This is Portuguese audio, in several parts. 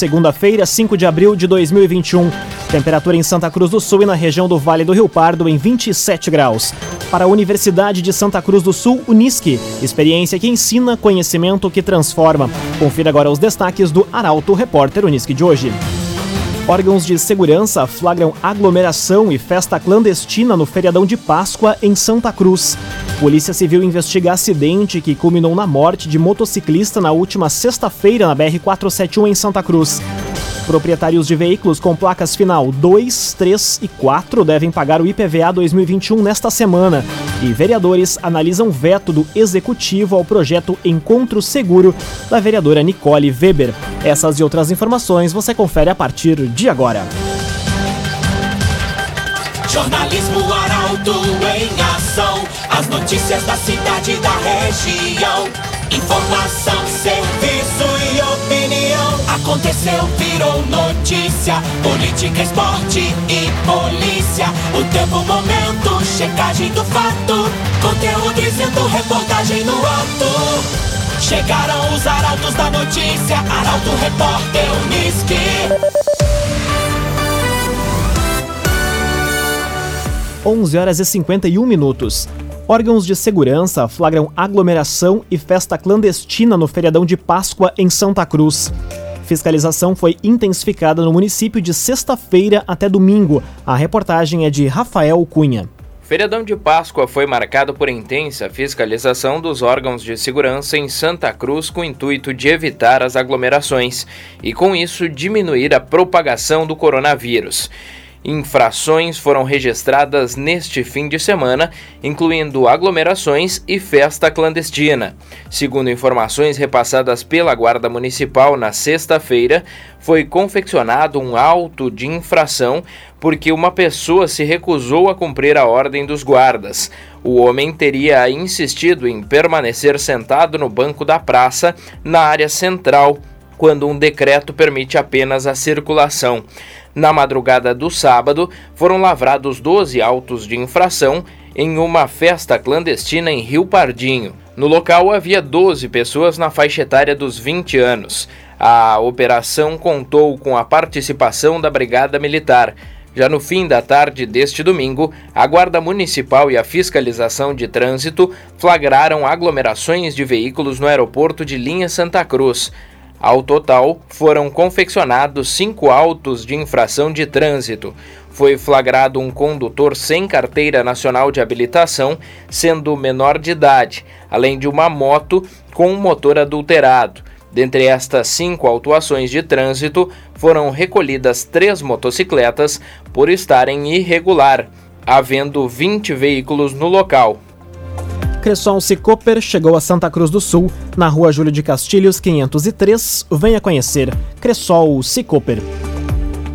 segunda-feira, 5 de abril de 2021. Temperatura em Santa Cruz do Sul e na região do Vale do Rio Pardo em 27 graus. Para a Universidade de Santa Cruz do Sul, Unisque. Experiência que ensina, conhecimento que transforma. Confira agora os destaques do Arauto Repórter Unisque de hoje. Órgãos de segurança flagram aglomeração e festa clandestina no feriadão de Páscoa em Santa Cruz. Polícia Civil investiga acidente que culminou na morte de motociclista na última sexta-feira na BR-471 em Santa Cruz. Proprietários de veículos com placas final 2, 3 e 4 devem pagar o IPVA 2021 nesta semana. E vereadores analisam veto do executivo ao projeto Encontro Seguro da vereadora Nicole Weber. Essas e outras informações você confere a partir de agora. Jornalismo Arauto em ação. As notícias da cidade e da região. Informação, serviço. Aconteceu, virou notícia. Política, esporte e polícia. O tempo, momento, checagem do fato. Conteúdo dizendo, reportagem no ato. Chegaram os arautos da notícia. Arauto, repórter, Unisque. 11 horas e 51 minutos. Órgãos de segurança flagram aglomeração e festa clandestina no feriadão de Páscoa em Santa Cruz. Fiscalização foi intensificada no município de sexta-feira até domingo. A reportagem é de Rafael Cunha. Feriadão de Páscoa foi marcado por intensa fiscalização dos órgãos de segurança em Santa Cruz com o intuito de evitar as aglomerações e, com isso, diminuir a propagação do coronavírus. Infrações foram registradas neste fim de semana, incluindo aglomerações e festa clandestina. Segundo informações repassadas pela Guarda Municipal na sexta-feira, foi confeccionado um auto de infração porque uma pessoa se recusou a cumprir a ordem dos guardas. O homem teria insistido em permanecer sentado no banco da praça, na área central, quando um decreto permite apenas a circulação. Na madrugada do sábado, foram lavrados 12 autos de infração em uma festa clandestina em Rio Pardinho. No local havia 12 pessoas na faixa etária dos 20 anos. A operação contou com a participação da Brigada Militar. Já no fim da tarde deste domingo, a Guarda Municipal e a Fiscalização de Trânsito flagraram aglomerações de veículos no aeroporto de Linha Santa Cruz. Ao total, foram confeccionados cinco autos de infração de trânsito. Foi flagrado um condutor sem carteira nacional de habilitação, sendo menor de idade, além de uma moto com um motor adulterado. Dentre estas cinco autuações de trânsito, foram recolhidas três motocicletas por estarem irregular, havendo 20 veículos no local. Cressol Cicoper chegou a Santa Cruz do Sul, na rua Júlio de Castilhos, 503. Venha conhecer. Cressol Cicoper.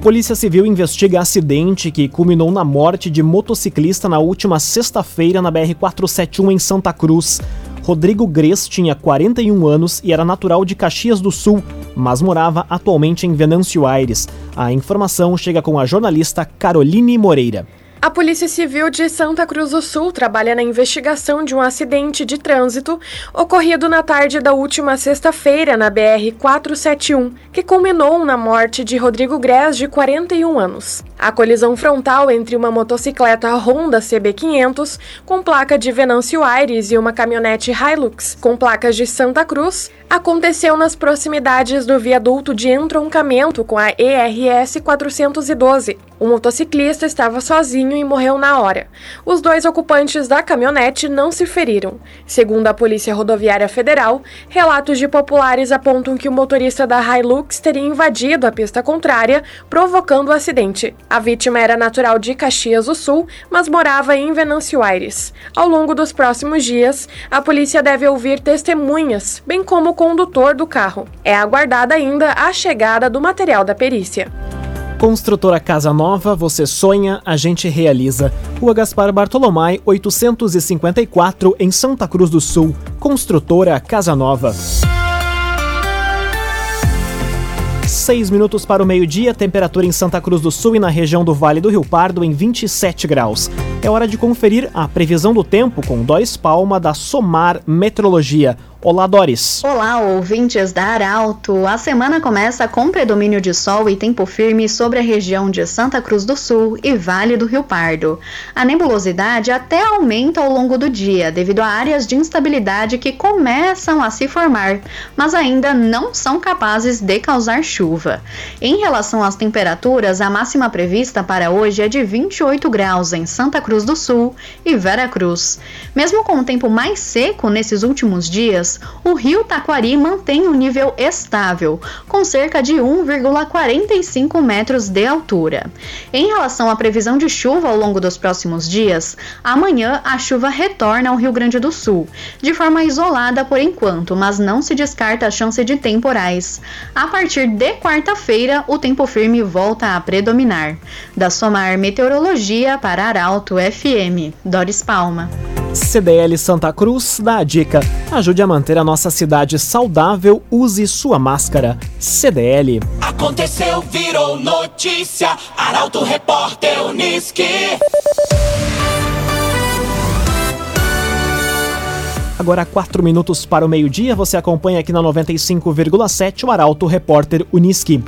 Polícia Civil investiga acidente que culminou na morte de motociclista na última sexta-feira na BR-471 em Santa Cruz. Rodrigo Gres tinha 41 anos e era natural de Caxias do Sul, mas morava atualmente em Venâncio Aires. A informação chega com a jornalista Caroline Moreira. A Polícia Civil de Santa Cruz do Sul trabalha na investigação de um acidente de trânsito ocorrido na tarde da última sexta-feira na BR-471, que culminou na morte de Rodrigo Grés, de 41 anos. A colisão frontal entre uma motocicleta Honda CB500 com placa de Venâncio Aires e uma caminhonete Hilux com placas de Santa Cruz aconteceu nas proximidades do viaduto de entroncamento com a ERS 412. O motociclista estava sozinho e morreu na hora. Os dois ocupantes da caminhonete não se feriram. Segundo a Polícia Rodoviária Federal, relatos de populares apontam que o motorista da Hilux teria invadido a pista contrária, provocando o acidente. A vítima era natural de Caxias do Sul, mas morava em Venâncio Aires. Ao longo dos próximos dias, a polícia deve ouvir testemunhas, bem como o condutor do carro. É aguardada ainda a chegada do material da perícia. Construtora Casa Nova, você sonha, a gente realiza. Rua Gaspar Bartolomai, 854, em Santa Cruz do Sul. Construtora Casa Nova. Seis minutos para o meio-dia, temperatura em Santa Cruz do Sul e na região do Vale do Rio Pardo em 27 graus. É hora de conferir a previsão do tempo com Doris Palma da Somar Metrologia. Olá, Doris. Olá, ouvintes da Arauto. A semana começa com predomínio de sol e tempo firme sobre a região de Santa Cruz do Sul e Vale do Rio Pardo. A nebulosidade até aumenta ao longo do dia devido a áreas de instabilidade que começam a se formar, mas ainda não são capazes de causar chuva. Em relação às temperaturas, a máxima prevista para hoje é de 28 graus em Santa Cruz do Sul e Vera Cruz. Mesmo com o tempo mais seco nesses últimos o rio Taquari mantém um nível estável, com cerca de 1,45 metros de altura. Em relação à previsão de chuva ao longo dos próximos dias, amanhã a chuva retorna ao Rio Grande do Sul, de forma isolada por enquanto, mas não se descarta a chance de temporais. A partir de quarta-feira, o tempo firme volta a predominar. Da Somar Meteorologia para Arauto FM, Doris Palma. CDL Santa Cruz dá a dica: ajude a manter a nossa cidade saudável, use sua máscara. CDL. Aconteceu, virou notícia. Arauto Repórter Uniski. Agora, 4 minutos para o meio-dia, você acompanha aqui na 95,7 o Arauto Repórter Uniski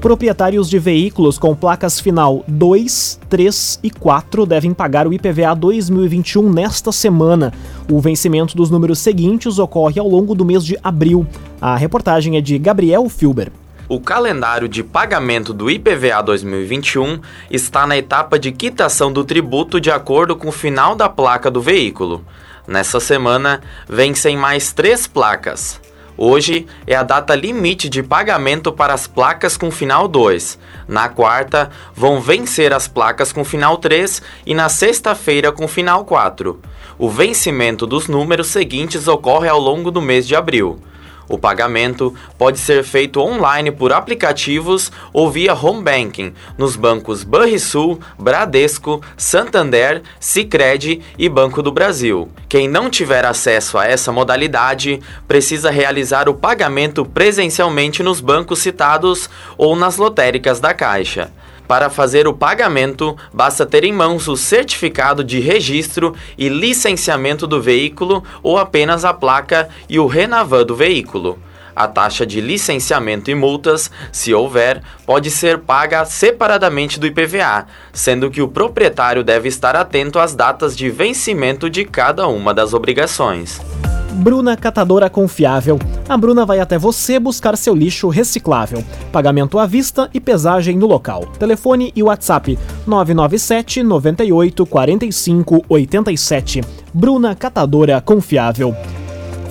proprietários de veículos com placas final 2, 3 e 4 devem pagar o IPVA 2021 nesta semana. O vencimento dos números seguintes ocorre ao longo do mês de abril. A reportagem é de Gabriel Filber. O calendário de pagamento do IPVA 2021 está na etapa de quitação do tributo de acordo com o final da placa do veículo. Nessa semana, vencem mais três placas. Hoje é a data limite de pagamento para as placas com final 2. Na quarta, vão vencer as placas com final 3 e na sexta-feira com final 4. O vencimento dos números seguintes ocorre ao longo do mês de abril. O pagamento pode ser feito online por aplicativos ou via home banking nos bancos Banrisul, Bradesco, Santander, Sicredi e Banco do Brasil. Quem não tiver acesso a essa modalidade precisa realizar o pagamento presencialmente nos bancos citados ou nas lotéricas da Caixa. Para fazer o pagamento, basta ter em mãos o certificado de registro e licenciamento do veículo ou apenas a placa e o Renavan do veículo. A taxa de licenciamento e multas, se houver, pode ser paga separadamente do IPVA, sendo que o proprietário deve estar atento às datas de vencimento de cada uma das obrigações. Bruna Catadora Confiável. A Bruna vai até você buscar seu lixo reciclável. Pagamento à vista e pesagem no local. Telefone e WhatsApp 997 98 45 87. Bruna Catadora Confiável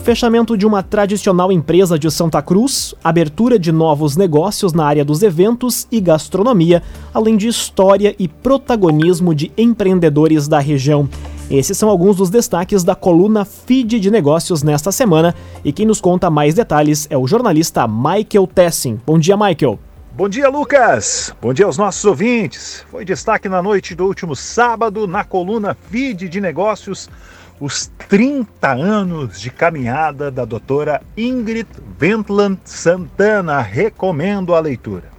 fechamento de uma tradicional empresa de Santa Cruz, abertura de novos negócios na área dos eventos e gastronomia, além de história e protagonismo de empreendedores da região. Esses são alguns dos destaques da coluna Feed de Negócios nesta semana e quem nos conta mais detalhes é o jornalista Michael Tessin. Bom dia, Michael. Bom dia, Lucas. Bom dia aos nossos ouvintes. Foi destaque na noite do último sábado na coluna Feed de Negócios os 30 anos de caminhada da doutora Ingrid Ventland Santana. Recomendo a leitura.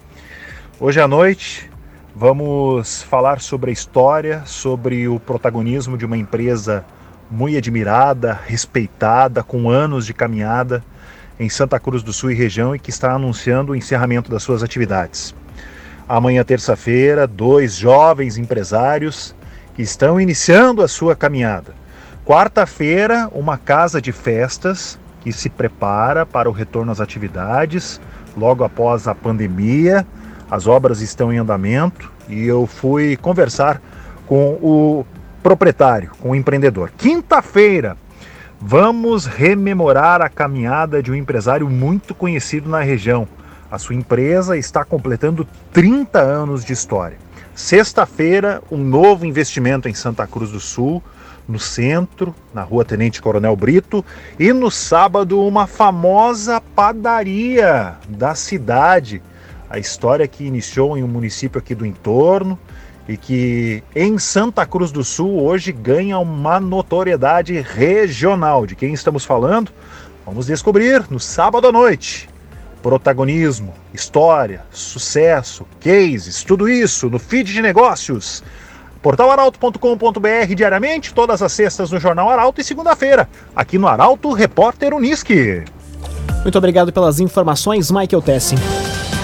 Hoje à noite Vamos falar sobre a história, sobre o protagonismo de uma empresa muito admirada, respeitada, com anos de caminhada em Santa Cruz do Sul e região e que está anunciando o encerramento das suas atividades. Amanhã, terça-feira, dois jovens empresários que estão iniciando a sua caminhada. Quarta-feira, uma casa de festas que se prepara para o retorno às atividades logo após a pandemia as obras estão em andamento e eu fui conversar com o proprietário, com o empreendedor. Quinta-feira, vamos rememorar a caminhada de um empresário muito conhecido na região. A sua empresa está completando 30 anos de história. Sexta-feira, um novo investimento em Santa Cruz do Sul, no centro, na rua Tenente Coronel Brito, e no sábado, uma famosa padaria da cidade a história que iniciou em um município aqui do entorno e que em Santa Cruz do Sul hoje ganha uma notoriedade regional. De quem estamos falando? Vamos descobrir no sábado à noite. Protagonismo, história, sucesso, cases, tudo isso no feed de negócios. portalaralto.com.br diariamente, todas as sextas no Jornal Arauto e segunda-feira, aqui no Arauto Repórter Uniski. Muito obrigado pelas informações, Michael Tessin.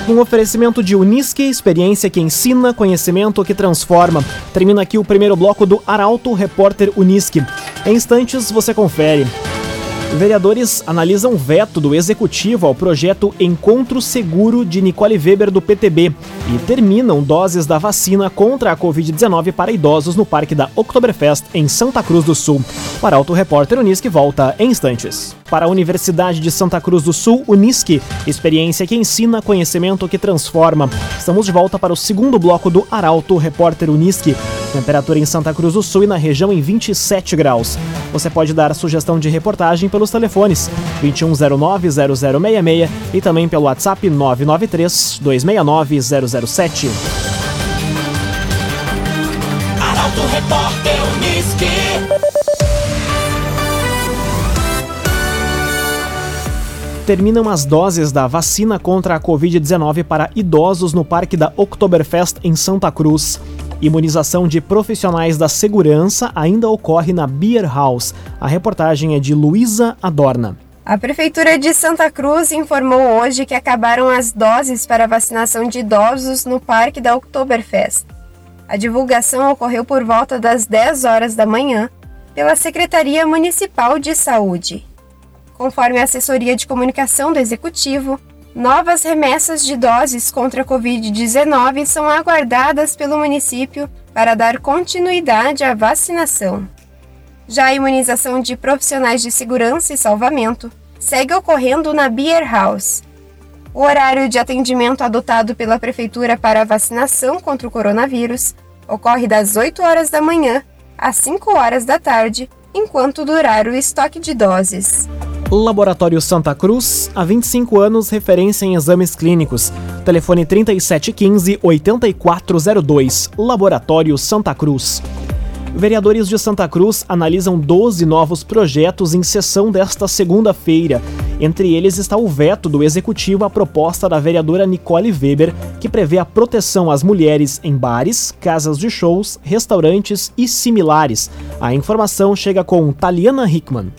Um oferecimento de Unisque, experiência que ensina, conhecimento que transforma. Termina aqui o primeiro bloco do Arauto Repórter Unisque. Em instantes você confere. Vereadores analisam veto do executivo ao projeto Encontro Seguro de Nicole Weber do PTB e terminam doses da vacina contra a Covid-19 para idosos no Parque da Oktoberfest em Santa Cruz do Sul. O Arauto Repórter Unisque volta em instantes. Para a Universidade de Santa Cruz do Sul, Unisque, experiência que ensina, conhecimento que transforma. Estamos de volta para o segundo bloco do Arauto Repórter Unisque. Temperatura em Santa Cruz do Sul e na região em 27 graus. Você pode dar a sugestão de reportagem pelos telefones 2109-0066 e também pelo WhatsApp 993-269-007. Arauto Repórter Unisque. Terminam as doses da vacina contra a Covid-19 para idosos no Parque da Oktoberfest em Santa Cruz. Imunização de profissionais da segurança ainda ocorre na Beer House. A reportagem é de Luísa Adorna. A Prefeitura de Santa Cruz informou hoje que acabaram as doses para vacinação de idosos no Parque da Oktoberfest. A divulgação ocorreu por volta das 10 horas da manhã pela Secretaria Municipal de Saúde. Conforme a assessoria de comunicação do Executivo, novas remessas de doses contra a Covid-19 são aguardadas pelo município para dar continuidade à vacinação. Já a imunização de profissionais de segurança e salvamento segue ocorrendo na Beer House. O horário de atendimento adotado pela Prefeitura para a vacinação contra o coronavírus ocorre das 8 horas da manhã às 5 horas da tarde, enquanto durar o estoque de doses. Laboratório Santa Cruz, há 25 anos, referência em exames clínicos. Telefone 3715-8402. Laboratório Santa Cruz. Vereadores de Santa Cruz analisam 12 novos projetos em sessão desta segunda-feira. Entre eles está o veto do executivo à proposta da vereadora Nicole Weber, que prevê a proteção às mulheres em bares, casas de shows, restaurantes e similares. A informação chega com Taliana Hickman.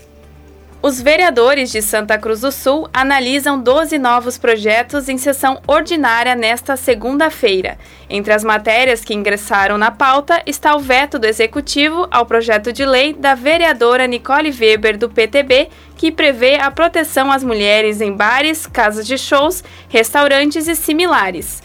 Os vereadores de Santa Cruz do Sul analisam 12 novos projetos em sessão ordinária nesta segunda-feira. Entre as matérias que ingressaram na pauta está o veto do Executivo ao projeto de lei da vereadora Nicole Weber, do PTB, que prevê a proteção às mulheres em bares, casas de shows, restaurantes e similares.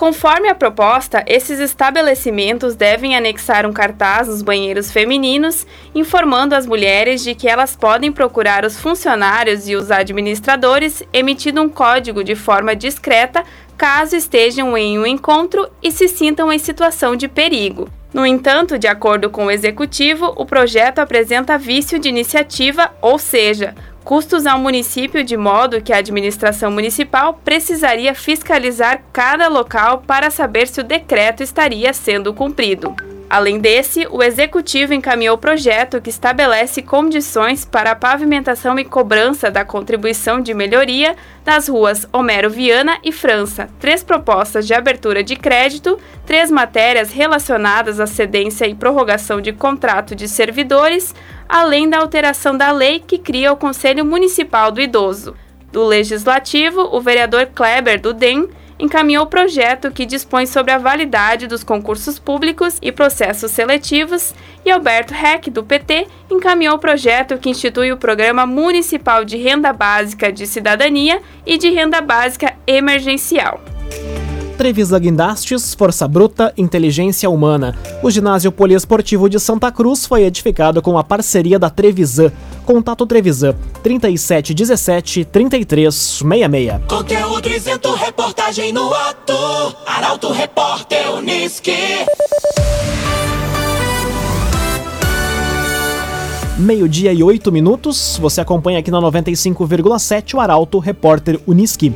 Conforme a proposta, esses estabelecimentos devem anexar um cartaz nos banheiros femininos, informando as mulheres de que elas podem procurar os funcionários e os administradores, emitindo um código de forma discreta caso estejam em um encontro e se sintam em situação de perigo. No entanto, de acordo com o executivo, o projeto apresenta vício de iniciativa, ou seja, custos ao município, de modo que a administração municipal precisaria fiscalizar cada local para saber se o decreto estaria sendo cumprido. Além desse, o executivo encaminhou projeto que estabelece condições para a pavimentação e cobrança da contribuição de melhoria das ruas Homero Viana e França, três propostas de abertura de crédito, três matérias relacionadas à cedência e prorrogação de contrato de servidores, além da alteração da lei que cria o Conselho Municipal do Idoso. Do Legislativo, o vereador Kleber do DEM encaminhou o projeto que dispõe sobre a validade dos concursos públicos e processos seletivos, e Alberto Heck, do PT, encaminhou o projeto que institui o Programa Municipal de Renda Básica de Cidadania e de Renda Básica Emergencial. Trevisa Guindastes, Força Bruta, Inteligência Humana. O ginásio poliesportivo de Santa Cruz foi edificado com a parceria da Trevisan. Contato Trevisan 3717 3366. Conteúdo isento, reportagem no ato. Arauto Repórter Unisque. Meio-dia e oito minutos. Você acompanha aqui na 95,7 o Arauto Repórter Unisque.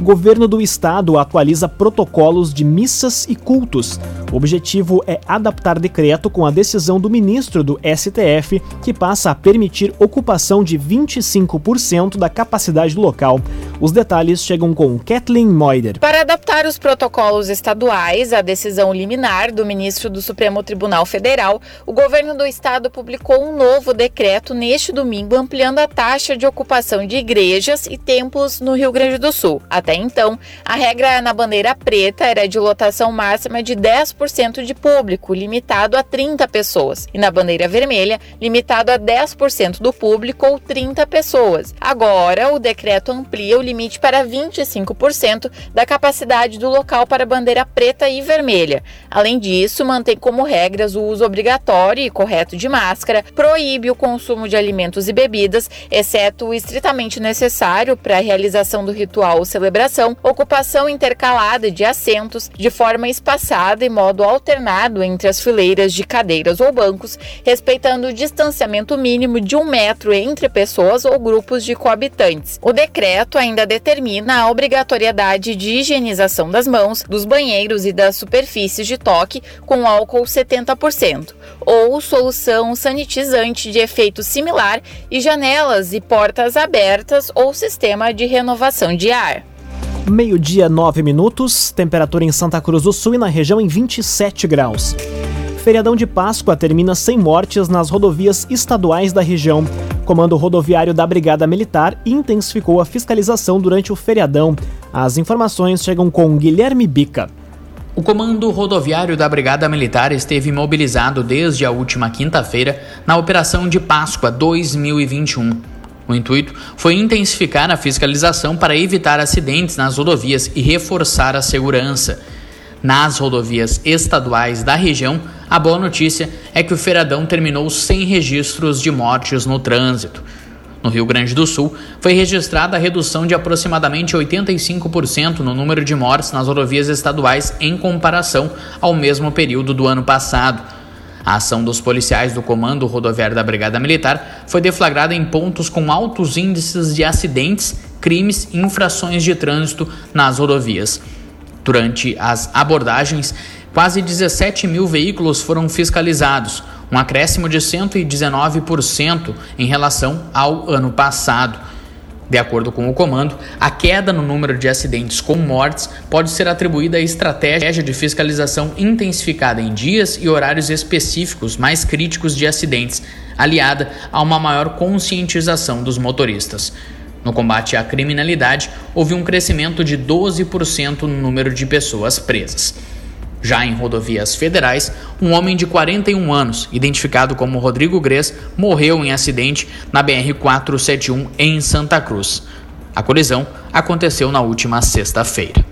Governo do estado atualiza protocolos de missas e cultos. O objetivo é adaptar decreto com a decisão do ministro do STF, que passa a permitir ocupação de 25% da capacidade local. Os detalhes chegam com Kathleen Moider. Para adaptar os protocolos estaduais, a decisão liminar do ministro do Supremo Tribunal Federal, o governo do estado publicou um novo decreto neste domingo ampliando a taxa de ocupação de igrejas e templos no Rio Grande do Sul. Até então, a regra na bandeira preta era de lotação máxima de 10% de público, limitado a 30 pessoas, e na bandeira vermelha, limitado a 10% do público ou 30 pessoas. Agora, o decreto amplia o limite para 25% da capacidade do local para bandeira preta e vermelha. Além disso, mantém como regras o uso obrigatório e correto de máscara, proíbe o consumo de alimentos e bebidas, exceto o estritamente necessário para a realização do ritual ou celebração, ocupação intercalada de assentos de forma espaçada e modo alternado entre as fileiras de cadeiras ou bancos, respeitando o distanciamento mínimo de um metro entre pessoas ou grupos de coabitantes. O decreto ainda determina a obrigatoriedade de higienização das mãos, dos banheiros e das superfícies de toque com álcool 70%, ou solução sanitizante de efeito similar e janelas e portas abertas ou sistema de renovação de ar. Meio-dia, 9 minutos, temperatura em Santa Cruz do Sul e na região em 27 graus. Feriadão de Páscoa termina sem mortes nas rodovias estaduais da região. Comando Rodoviário da Brigada Militar intensificou a fiscalização durante o feriadão. As informações chegam com Guilherme Bica. O Comando Rodoviário da Brigada Militar esteve mobilizado desde a última quinta-feira na Operação de Páscoa 2021. O intuito foi intensificar a fiscalização para evitar acidentes nas rodovias e reforçar a segurança. Nas rodovias estaduais da região, a boa notícia é que o feriadão terminou sem registros de mortes no trânsito. No Rio Grande do Sul, foi registrada a redução de aproximadamente 85% no número de mortes nas rodovias estaduais em comparação ao mesmo período do ano passado. A ação dos policiais do Comando Rodoviário da Brigada Militar foi deflagrada em pontos com altos índices de acidentes, crimes e infrações de trânsito nas rodovias. Durante as abordagens, quase 17 mil veículos foram fiscalizados, um acréscimo de 119% em relação ao ano passado. De acordo com o comando, a queda no número de acidentes com mortes pode ser atribuída à estratégia de fiscalização intensificada em dias e horários específicos mais críticos de acidentes, aliada a uma maior conscientização dos motoristas. No combate à criminalidade, houve um crescimento de 12% no número de pessoas presas. Já em rodovias federais, um homem de 41 anos, identificado como Rodrigo Gres, morreu em acidente na BR-471 em Santa Cruz. A colisão aconteceu na última sexta-feira.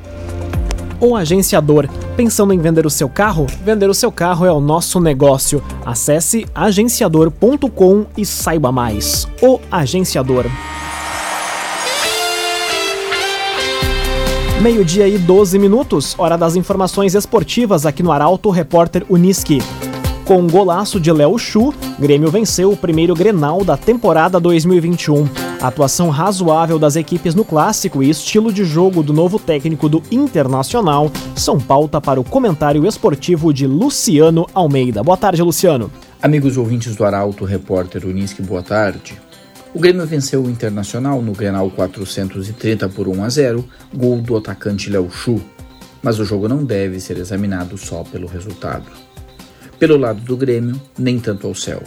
O agenciador. Pensando em vender o seu carro? Vender o seu carro é o nosso negócio. Acesse agenciador.com e saiba mais. O Agenciador. Meio-dia e 12 minutos, hora das informações esportivas aqui no Arauto Repórter Uniski. Com um golaço de Léo Chu, Grêmio venceu o primeiro Grenal da temporada 2021. A atuação razoável das equipes no clássico e estilo de jogo do novo técnico do Internacional são pauta para o comentário esportivo de Luciano Almeida. Boa tarde, Luciano. Amigos ouvintes do Arauto Repórter Uniski, boa tarde. O Grêmio venceu o Internacional no Grenal 430 por 1 a 0, gol do atacante Léo Chu. Mas o jogo não deve ser examinado só pelo resultado. Pelo lado do Grêmio, nem tanto ao céu.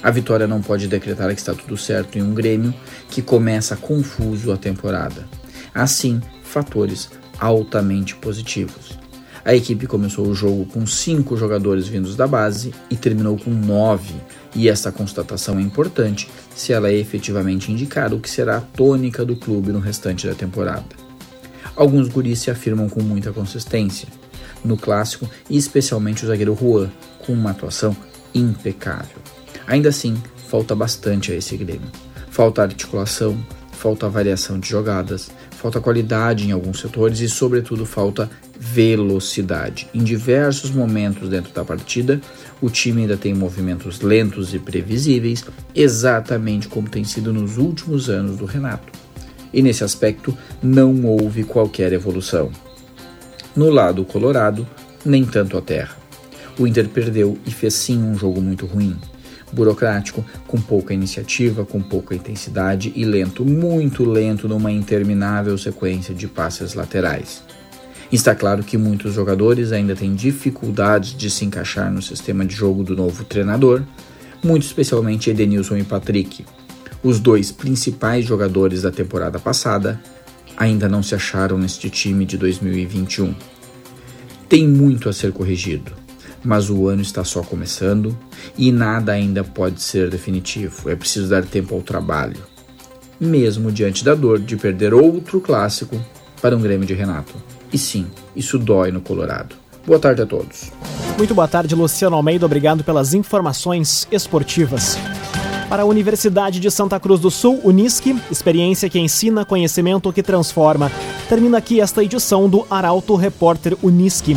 A vitória não pode decretar que está tudo certo em um Grêmio que começa confuso a temporada. Assim, fatores altamente positivos. A equipe começou o jogo com cinco jogadores vindos da base e terminou com nove, e essa constatação é importante se ela é efetivamente indicar o que será a tônica do clube no restante da temporada. Alguns guris se afirmam com muita consistência, no clássico e especialmente o zagueiro Juan, com uma atuação impecável. Ainda assim, falta bastante a esse Grêmio. Falta articulação, falta variação de jogadas, falta qualidade em alguns setores e, sobretudo, falta velocidade. Em diversos momentos dentro da partida, o time ainda tem movimentos lentos e previsíveis, exatamente como tem sido nos últimos anos do Renato. E nesse aspecto não houve qualquer evolução. No lado colorado, nem tanto a terra. O Inter perdeu e fez sim um jogo muito ruim. Burocrático, com pouca iniciativa, com pouca intensidade e lento, muito lento numa interminável sequência de passes laterais. Está claro que muitos jogadores ainda têm dificuldades de se encaixar no sistema de jogo do novo treinador, muito especialmente Edenilson e Patrick, os dois principais jogadores da temporada passada, ainda não se acharam neste time de 2021. Tem muito a ser corrigido, mas o ano está só começando e nada ainda pode ser definitivo. É preciso dar tempo ao trabalho, mesmo diante da dor de perder outro clássico para um Grêmio de Renato. E sim, isso dói no Colorado. Boa tarde a todos. Muito boa tarde, Luciano Almeida. Obrigado pelas informações esportivas. Para a Universidade de Santa Cruz do Sul, Unisque, experiência que ensina, conhecimento que transforma. Termina aqui esta edição do Arauto Repórter Unisque.